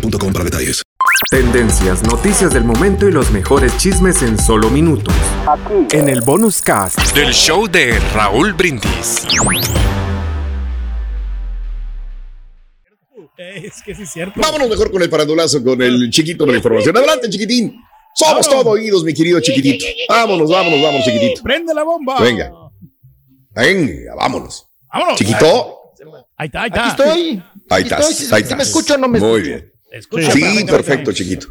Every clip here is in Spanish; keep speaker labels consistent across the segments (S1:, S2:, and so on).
S1: boostmobile.com para detalles.
S2: Tendencias, noticias del momento y los mejores chismes en solo minutos. En el bonus cast del show de Raúl Brindis.
S3: Es que sí es cierto.
S4: Vámonos mejor con el parandulazo, con el chiquito de la información. Adelante, chiquitín. Somos todo oídos, mi querido chiquitito. Vámonos, vámonos, vámonos, chiquitito.
S3: Prende la bomba.
S4: Venga. Venga, vámonos.
S3: Vámonos.
S4: Chiquito.
S3: Ahí está, ahí está.
S5: Aquí estoy.
S4: Ahí
S5: Aquí
S4: estás, ahí
S5: si me escucho o no me
S4: Muy
S5: escucho.
S4: bien.
S3: Escucha,
S4: Sí, perfecto, chiquito.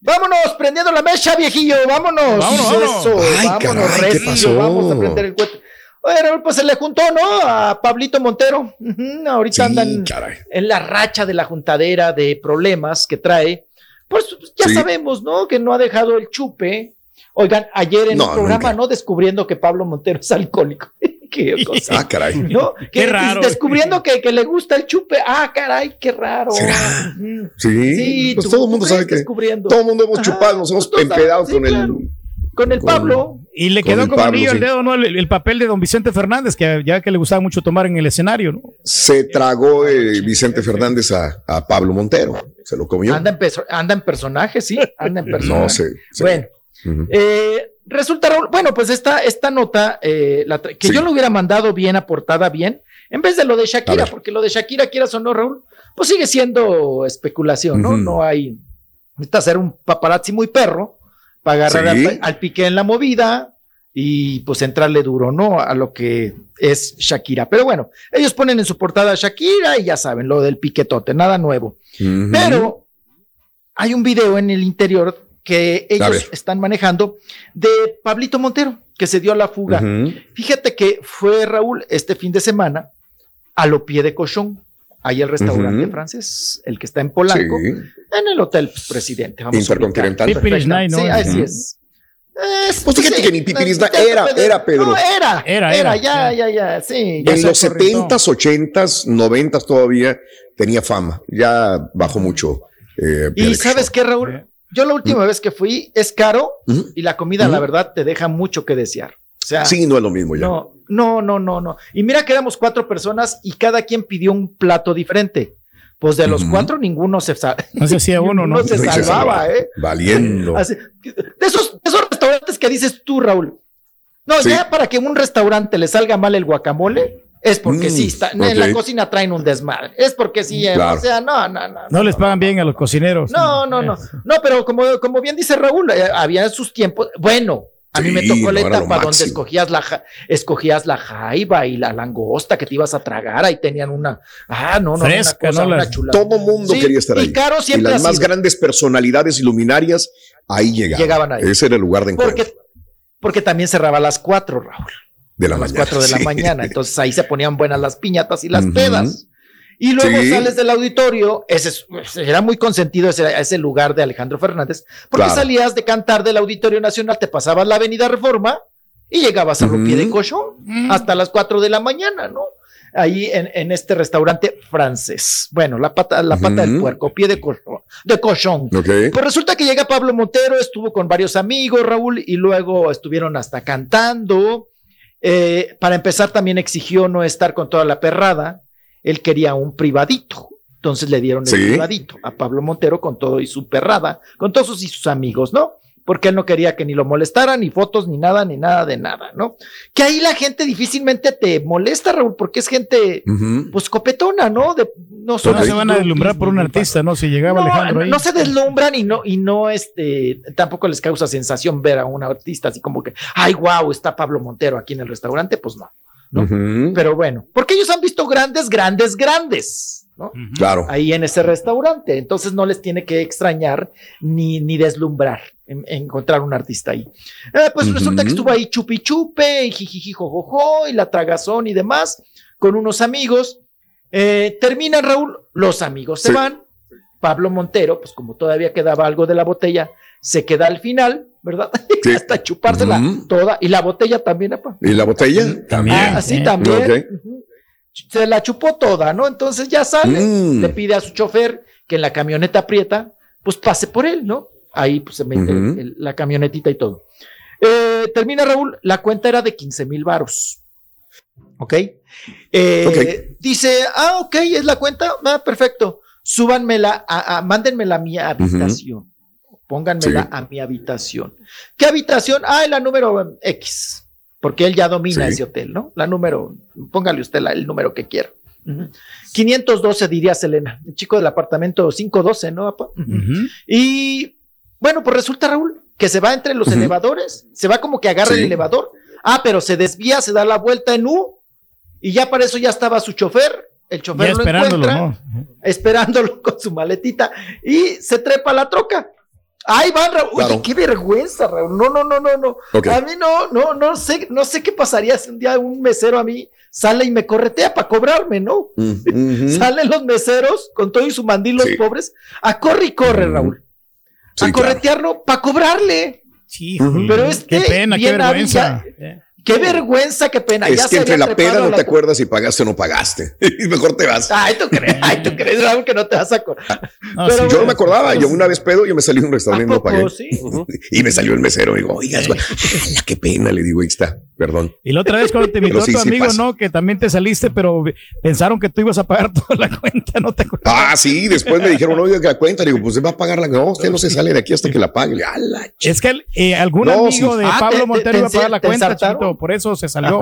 S5: Vámonos, prendiendo la mecha, viejillo. Vámonos.
S3: Vámonos.
S5: Eso,
S4: Ay,
S5: vámonos,
S4: caray, ¿qué pasó?
S5: Vamos a prender el. Oye, Raúl, pues se le juntó, ¿no? A Pablito Montero. Ahorita
S4: Sí,
S5: andan
S4: caray.
S5: en la racha de la juntadera de problemas que trae. Pues ya
S4: Sí.
S5: sabemos, ¿no? Que no ha dejado el chupe. Oigan, ayer en
S4: No,
S5: el programa,
S4: nunca.
S5: ¿no? Descubriendo que Pablo Montero es alcólico. Qué cosa.
S4: Ah, caray.
S5: ¿No?
S3: Qué
S5: Que-
S3: raro.
S5: Descubriendo que, que le gusta el chupe. Ah, caray, qué raro.
S4: ¿Será? Sí,
S5: Sí,
S4: pues
S5: tú-
S4: todo el mundo sabe que
S5: descubriendo.
S4: todo el mundo hemos
S5: Ajá,
S4: chupado, nos hemos empedado
S5: sí,
S4: con el.
S5: Con el
S4: con-
S5: Pablo.
S3: Y le quedó
S4: el
S3: como
S4: Pablo,
S3: anillo
S4: sí.
S3: dedo, ¿no? El, el papel de don Vicente Fernández, que ya que le gustaba mucho tomar en el escenario, ¿no?
S4: se tragó eh, Vicente Fernández a, a Pablo Montero. Se lo comió.
S5: Anda en, anda en personaje, sí. Anda en personaje.
S4: No sé.
S5: Bueno,
S4: Ujú.
S5: eh, resulta, Raúl, bueno, pues esta, esta nota, eh, la que
S4: Sí.
S5: yo lo hubiera mandado bien aportada, bien, en vez de lo de Shakira, porque lo de Shakira, quieras o no, Raúl, pues sigue siendo especulación, ¿no? No hay, necesita ser un paparazzi muy perro para agarrar
S4: Sí.
S5: al, al pique en la movida y pues entrarle duro, ¿no? A lo que es Shakira. Pero bueno, ellos ponen en su portada a Shakira y ya saben, lo del piquetote, nada nuevo. Pero hay un video en el interior que ellos están manejando de Pablito Montero, que se dio a la fuga. Fíjate que fue Raúl este fin de semana a lo pie de cochón, ahí el restaurante francés, el que está en Polanco,
S4: Sí.
S5: en el Hotel Presidente. vamos a
S4: Intercontinental.
S3: ¿no?
S5: Sí, así es. Es-
S4: Pues fíjate que ni Pipiris Night era- era, Pedro.
S5: No, era,
S3: Era,
S5: era,
S3: era,
S5: ya, ya, ya, sí. ya
S4: En los. 70s, 80s, 90s todavía tenía fama. Ya bajó mucho. eh,
S5: Y sabes qué, Raúl, yo la última vez que fui es caro y la comida, la verdad, te deja mucho que desear. Sea,
S4: Sí, no es lo mismo ya.
S5: no, no, no, no, no. Y mira que éramos cuatro personas y cada quien pidió un plato diferente. Pues de los cuatro, ninguno se, sa-
S3: No se hacía uno, ¿no?
S5: se
S4: No se
S5: salvaba,
S4: salvaba.
S5: ¿eh?
S4: Valiendo.
S5: Así- de, esos, de esos restaurantes que dices tú, Raúl. No,
S4: Sí.
S5: ya para que un restaurante le salga mal el guacamole, es porque
S4: Mm,
S5: sí, está,
S4: ok.
S5: en la cocina traen un desmadre. Es porque sí, eh,
S4: Claro.
S5: o sea, no, no, no.
S3: No les pagan bien a los cocineros.
S5: No, no, no. No, pero como, como bien dice Raúl, eh, había sus tiempos. Bueno, a mí me tocó la etapa donde escogías la, ja- escogías la jaiba y la langosta que te ibas a tragar. Ahí tenían una. Ah, no, no,
S3: Fresca,
S5: una, cosa,
S3: ¿no?
S5: una
S3: Las-
S5: chulada.
S4: Todo mundo
S5: Sí,
S4: quería estar
S5: y
S4: ahí.
S5: caro
S4: Y
S5: siempre
S4: las más
S5: sido.
S4: grandes personalidades y luminarias ahí llegaban.
S5: Llegaban ahí.
S4: Ese era el lugar de encuentro
S5: Porque, porque también cerraba a las 4, Raúl.
S4: de la
S5: a las
S4: mañana.
S5: 4 de la mañana. Entonces ahí se ponían buenas las piñatas y las
S4: Ujú.
S5: pedas. Y luego
S4: Sí.
S5: sales del auditorio, ese es- era muy consentido ese, ese lugar de Alejandro Fernández, porque
S4: Claro.
S5: salías de cantar del Auditorio Nacional, te pasabas la Avenida Reforma y llegabas a
S4: Ujú.
S5: pie de cochón hasta las 4 de la mañana, ¿no? Ahí en, en este restaurante francés. Bueno, la pata, la pata del puerco, pie de cochón. De cochón. Pues resulta que llega Pablo Montero, estuvo con varios amigos, Raúl, y luego estuvieron hasta cantando. Eh, para empezar, también exigió no estar con toda la perrada. Él quería un privadito. Entonces le dieron el
S4: Sí.
S5: privadito a Pablo Montero con todo y su perrada, con todos sus y sus amigos, ¿no? porque él no quería que ni lo molestaran, ni fotos, ni nada, ni nada de nada, ¿no? Que ahí la gente difícilmente te molesta, Raúl, porque es gente, pues, copetona, ¿no? De,
S3: no, se van a deslumbrar por un artista, ¿no? Si llegaba Alejandro ahí.
S5: No se deslumbran y no, y no, este, tampoco les causa sensación ver a un artista así como que, ay, wow, está Pablo Montero aquí en el restaurante, pues no. ¿No? Pero bueno, porque ellos han visto grandes, grandes, grandes. ¿no?
S4: Claro.
S5: Ahí en ese restaurante. Entonces no les tiene que extrañar ni, ni deslumbrar encontrar un artista ahí. Eh, pues resulta que estuvo ahí chupi chupe, y jijiji jojojo, y la tragazón y demás, con unos amigos. Eh, terminan, Raúl, los amigos se van. Pablo Montero, pues como todavía quedaba algo de la botella, se queda al final, ¿verdad? Hasta chupársela toda. Y la botella también, apa.
S4: ¿Y la botella?
S3: También.
S5: así ah, también. Se la chupó toda, ¿no? Entonces ya sale, mm. le pide a su chofer que en la camioneta aprieta, pues pase por él, ¿no? Ahí pues, se mete la camionetita y todo. Eh, termina Raúl, la cuenta era de 15 mil varos. ¿Ok? Eh, dice, ah, ok, es la cuenta, ah, perfecto. Súbanmela, a, mándenmela a mi habitación. Pónganmela a mi habitación. ¿Qué habitación? Ah, la número X, porque él ya domina ese hotel, ¿no? La número, póngale usted el número que quiera. 512 diría Selena, el chico del apartamento 512, ¿no? Y bueno, pues resulta, Raúl, que se va entre los elevadores, se va como que agarra el elevador. Ah, pero se desvía, se da la vuelta en U y ya para eso ya estaba su chofer. El chofer lo encuentra, esperándolo con su maletita y se trepa a la troca. Ahí van, Raúl. Oye, qué vergüenza, Raúl. No, no, no, no, no. A mí no, no, no sé, no sé qué pasaría si un día un mesero a mí sale y me corretea para cobrarme, ¿no? Mm, Salen los meseros con todo y su mandil, los pobres, a corre y corre, Raúl a corretearlo para cobrarle.
S3: Sí,
S5: pero es
S3: qué pena, qué vergüenza.
S5: Qué vergüenza, qué pena.
S4: Es que entre la pena no te acuerdas si pagaste o no pagaste. y mejor te vas.
S5: Ay, tú crees, ay, tú crees, Raúl, que no te vas a acordar.
S4: yo no me acordaba. Yo una vez pedo, yo me salí de un restaurante y no pagué. Y me salió el mesero. Y digo, oiga, qué pena. Le digo, ahí está, perdón.
S3: Y la otra vez cuando te invitó tu amigo, ¿no? Que también te saliste, pero pensaron que tú ibas a pagar toda la cuenta, ¿no te acuerdas?
S4: Ah, sí. Después me dijeron, oiga, que la cuenta. Le digo, pues va a pagar la. No, usted no se sale de aquí hasta que la pague.
S3: es que eh, algún amigo de ah, Pablo Montero iba a pagar la cuenta. Por eso se salió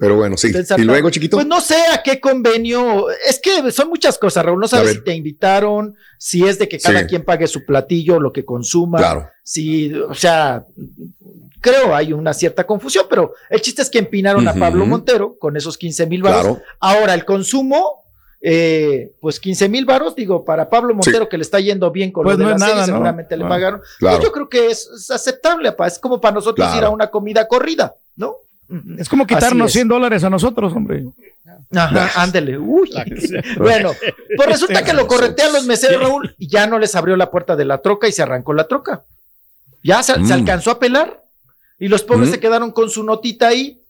S4: pero bueno, sí. Y luego, chiquito.
S5: Pues no sé a qué convenio. Es que son muchas cosas, Raúl. No sabes si te invitaron, si es de que cada quien pague su platillo, lo que consuma. Claro. Si, o sea, creo hay una cierta confusión, pero el chiste es que empinaron a Pablo Montero con esos 15 mil varos. Ahora, el consumo, eh, pues 15 mil varos, digo, para Pablo Montero que le está yendo bien con
S3: pues
S5: lo
S3: de la
S5: serie, seguramente le pagaron. Pues yo creo que es, aceptable, es como para nosotros ir a una comida corrida. ¿no?
S3: Es como quitarnos 100 dólares a nosotros, hombre.
S5: Ajá, ándele. Uy. bueno, pues resulta que lo corretean los meseros, Raúl, y ya no les abrió la puerta de la troca y se arrancó la troca. Ya se, mm. alcanzó a pelar y los pobres mm. se quedaron con su notita ahí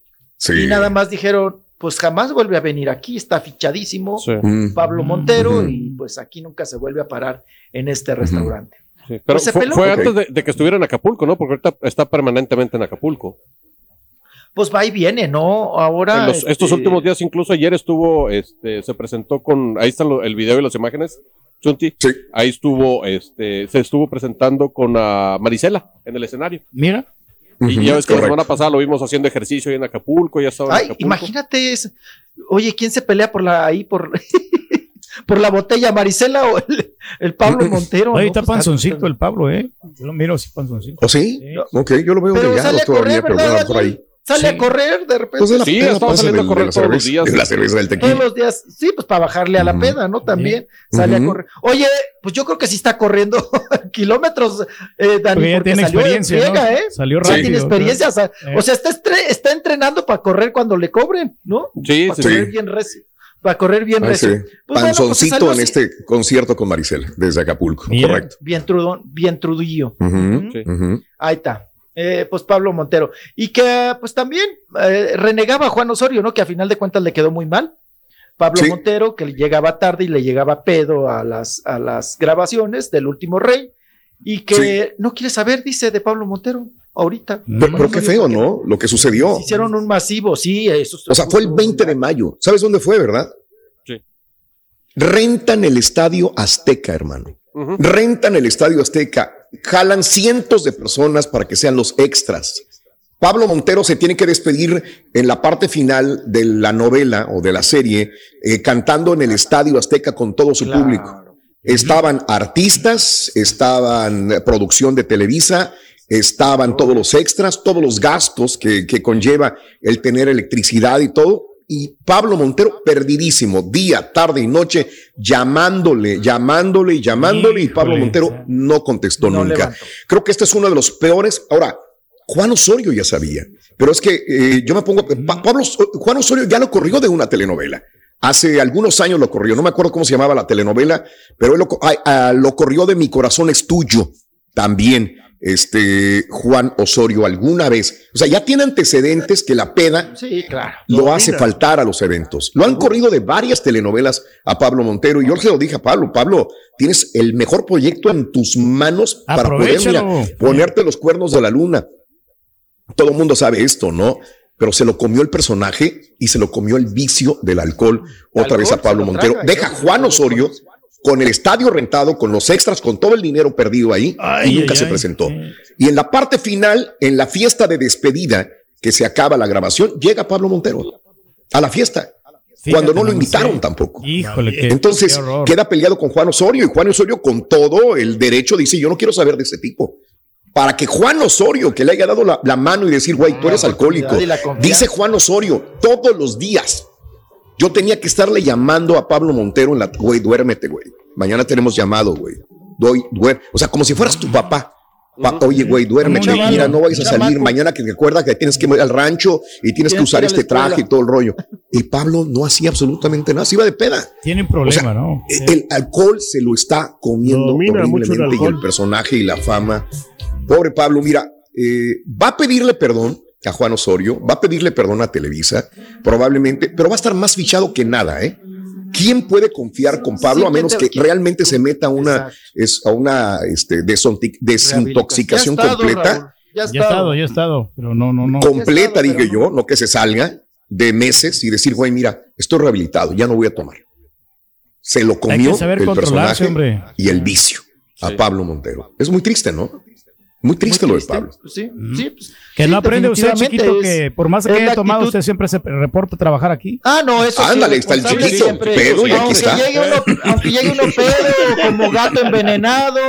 S5: y nada más dijeron, pues jamás vuelve a venir aquí, está fichadísimo mm. Pablo Montero y pues aquí nunca se vuelve a parar en este restaurante.
S6: pero pues fue, antes de, de, que estuviera en Acapulco, ¿no? Porque ahorita está permanentemente en Acapulco
S5: pues va y viene, ¿no? Ahora.
S6: Estos este, últimos días, incluso ayer estuvo, este, se presentó con, ahí está el video y las imágenes, Chunti. Sí. Ahí estuvo, este, se estuvo presentando con a Marisela en el escenario.
S3: Mira.
S6: Y ya ves que la semana pasada lo vimos haciendo ejercicio ahí en Acapulco, ya estaba
S5: Ay, imagínate, oye, ¿quién se pelea por la, ahí por, por la botella, Marisela o el, Pablo Montero?
S3: Ahí está pues, panzoncito el Pablo, ¿eh? Yo lo miro así panzoncito.
S4: ¿O sí? Ok, yo lo veo
S5: pero delgado todavía, pero por ahí. Sale a correr de repente.
S6: Pues sí, estaba saliendo a correr todos los días.
S4: La cerveza del tequila.
S5: Todos los días, sí, pues para bajarle a la peda, ¿no? También sale a correr. Oye, pues yo creo que sí está corriendo kilómetros, eh, Dani.
S3: ya tiene experiencia, ¿eh? Salió rápido.
S5: Ya tiene experiencia, o sea, o sea está, está, entrenando para correr cuando le cobren, ¿no?
S6: Sí,
S5: para
S6: sí.
S5: Correr bien recio. Para correr bien recio.
S4: Pues, pues Panzoncito en este concierto con Maricel, desde Acapulco, correcto.
S5: Bien trudón, bien trudillo. Ahí está. Eh, pues Pablo Montero, y que pues también eh, renegaba a Juan Osorio, ¿no? Que a final de cuentas le quedó muy mal. Pablo Montero, que llegaba tarde y le llegaba pedo a las, a las grabaciones del último rey, y que no quiere saber, dice, de Pablo Montero ahorita.
S4: Pero, qué feo, ¿no? Lo que sucedió.
S5: Hicieron un masivo, sí. Eso
S4: o sea, fue el 20 de mayo. ¿Sabes dónde fue, verdad?
S6: Sí.
S4: Rentan el estadio Azteca, hermano. Rentan el estadio Azteca jalan cientos de personas para que sean los extras. Pablo Montero se tiene que despedir en la parte final de la novela o de la serie, eh, cantando en el Estadio Azteca con todo su público. Estaban artistas, estaban producción de Televisa, estaban todos los extras, todos los gastos que, que conlleva el tener electricidad y todo. Y Pablo Montero perdidísimo, día, tarde y noche, llamándole, llamándole y llamándole, y Pablo Montero no contestó nunca. Creo que este es uno de los peores. Ahora, Juan Osorio ya sabía, pero es que eh, yo me pongo, Pablo, Juan Osorio ya lo corrió de una telenovela. Hace algunos años lo corrió, no me acuerdo cómo se llamaba la telenovela, pero él lo, ah, lo corrió de Mi Corazón es Tuyo también este Juan Osorio alguna vez. O sea, ya tiene antecedentes que la peda lo, hace faltar a los eventos. Lo han corrido de varias telenovelas a Pablo Montero y yo se lo dije a Pablo, Pablo, tienes el mejor proyecto en tus manos para poder ponerte los cuernos de la luna. Todo el mundo sabe esto, ¿no? Pero se lo comió el personaje y se lo comió el vicio del alcohol otra vez a Pablo Montero. Deja Juan Osorio con el estadio rentado, con los extras, con todo el dinero perdido ahí, y nunca se presentó. Y en la parte final, en la fiesta de despedida, que se acaba la grabación, llega Pablo Montero a la fiesta. cuando no lo invitaron tampoco. Entonces queda peleado con Juan Osorio y Juan Osorio con todo el derecho dice, yo no quiero saber de ese tipo. Para que Juan Osorio, que le haya dado la, mano y decir, güey, tú eres alcohólico, dice Juan Osorio todos los días, yo tenía que estarle llamando a Pablo Montero en la, güey, duérmete, güey. Mañana tenemos llamado, güey. Doy, duer o sea, como si fueras tu papá. oye, güey, duérmete, mira, no vayas a salir mañana que te acuerdas que tienes que ir al rancho y tienes que usar este traje y todo el rollo. Y Pablo no hacía absolutamente nada, se iba de peda.
S3: Tienen problema, ¿no?
S4: El alcohol se lo está comiendo horriblemente y el personaje y la fama. Pobre Pablo, mira, eh, va a pedirle perdón a Juan Osorio, va a pedirle perdón a Televisa, probablemente, pero va a estar más fichado que nada, ¿eh? ¿Quién puede confiar con Pablo a menos que realmente se meta a una, es, a una este, desintoxicación completa?
S3: Ya, ha estado, ya ha estado, pero no, no, no.
S4: Completa, dije yo, no que se salga de meses y decir, güey, mira, estoy rehabilitado, ya no voy a tomar. Se lo comió el personaje y el vicio a Pablo Montero. Es muy triste, ¿no? Muy triste, lo de Pablo.
S3: Sí, sí, pues, que no aprende usted, chiquito, que por más que haya tomado, usted siempre se reporta a trabajar aquí.
S5: Ah, no, eso
S4: Ándale, está el chiquito, pedo, y aquí está.
S5: Llegue uno, aunque llegue uno pedo, como gato envenenado,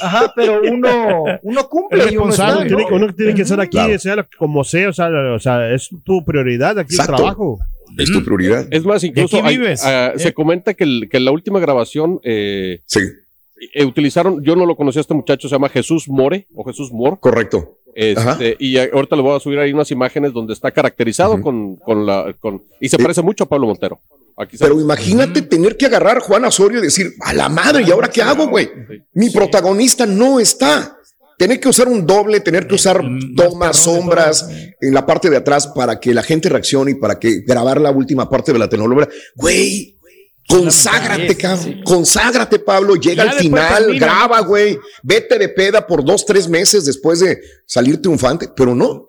S5: ajá, pero uno, uno cumple.
S3: y uno, está, tiene, uno tiene que ser aquí, sea como sea, o sea, o sea, es tu prioridad aquí el trabajo.
S4: Es tu prioridad.
S6: Es más, incluso ah, se eh. comenta que, el, que la última grabación eh,
S4: sí
S6: eh, utilizaron, yo no lo conocía este muchacho, se llama Jesús More o Jesús More.
S4: Correcto.
S6: Este, y ahorita le voy a subir ahí unas imágenes donde está caracterizado con, con, la. Con, y se parece mucho a Pablo Montero.
S4: Pero imagínate tener que agarrar a Juan Osorio y decir, a la madre, ¿y ahora qué hago, güey? Mi protagonista no está. Tener que usar un doble, tener que usar tomas, sombras en la parte de atrás para que la gente reaccione y para que grabar la última parte de la telenovela. Güey, Conságrate, cabrón. Conságrate, Pablo. Llega al final, graba, güey. Vete de peda por dos, tres meses después de salir triunfante, pero no.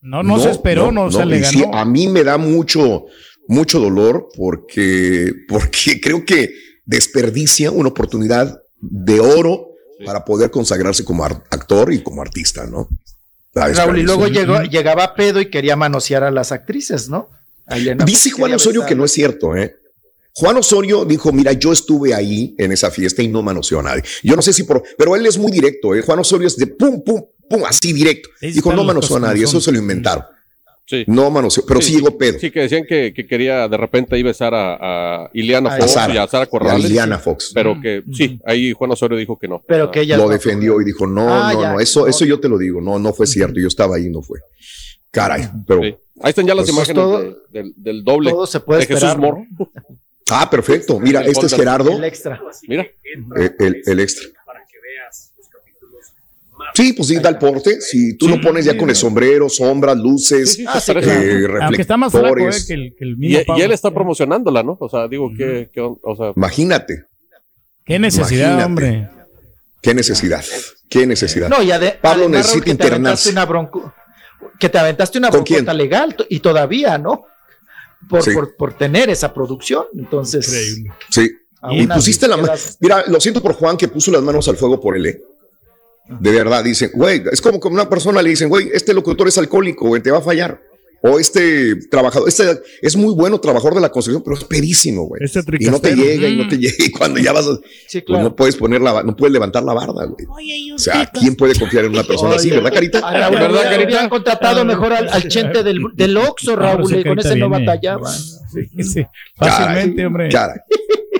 S3: No, no, se esperó, no, se le ganó.
S4: a mí me da mucho, mucho dolor porque, porque creo que desperdicia una oportunidad de oro para poder consagrarse como actor y como artista, ¿no?
S5: Raúl, y luego llegó, llegaba pedo y quería manosear a las actrices, ¿no?
S4: Dice Juan Osorio que no es cierto, ¿eh? Juan Osorio dijo, mira, yo estuve ahí en esa fiesta y no manoseó a nadie. Yo no sé si por, pero él es muy directo, ¿eh? Juan Osorio es de pum, pum, pum, así directo. dijo, no manoseó a nadie, eso se lo inventaron. Sí. No manoseó, pero sí, llegó Pedro.
S6: Sí, que decían que, quería de repente ahí besar a, a Ileana Fox y a Sara Corrales.
S4: A Ileana Fox.
S6: Pero que sí, ahí Juan Osorio dijo que no.
S5: Pero que ella
S4: lo defendió y dijo, no, ah, no, no, eso, eso yo te lo digo, no, no fue cierto, yo estaba ahí, no fue. Caray, pero. Ahí
S6: están ya las pues imágenes del, doble
S5: todo se puede
S6: de Jesús Mor.
S4: Ah, perfecto. Mira, este es Gerardo.
S5: El extra.
S6: Mira.
S4: El, extra. Sí, pues sí, da el porte. Si tú lo pones ya con el sombrero, sombras, luces, sí, sí, eh, Aunque está más flaco, eh,
S6: que el, que el y, y, él está promocionándola, ¿no? O sea, digo, que, o sea,
S4: Imagínate.
S3: Qué necesidad, hombre.
S4: Qué necesidad. Qué necesidad.
S5: No, ya de, Pablo necesita internarse. que te aventaste una bronca legal y todavía, ¿no? Por, por, tener esa producción. Entonces,
S4: sí. Y pusiste la mano. Mira, lo siento por Juan que puso las manos al fuego por él. ¿eh? De verdad, dicen, güey, es como que una persona le dicen, güey, este locutor es alcohólico, güey, te va a fallar. O este trabajador, este es muy bueno trabajador de la construcción, pero es perísimo, güey. Este y no te llega, y no te mm. llega, y cuando ya vas a, pues no puedes poner la, no puedes levantar la barda, güey. o sea, ¿quién puede confiar en una persona así, verdad, Carita?
S5: ¿Verdad, Carita? Han contratado mejor al, chente del, del Oxxo, Raúl, y con ese no batallaban. Sí,
S3: sí, fácilmente, hombre.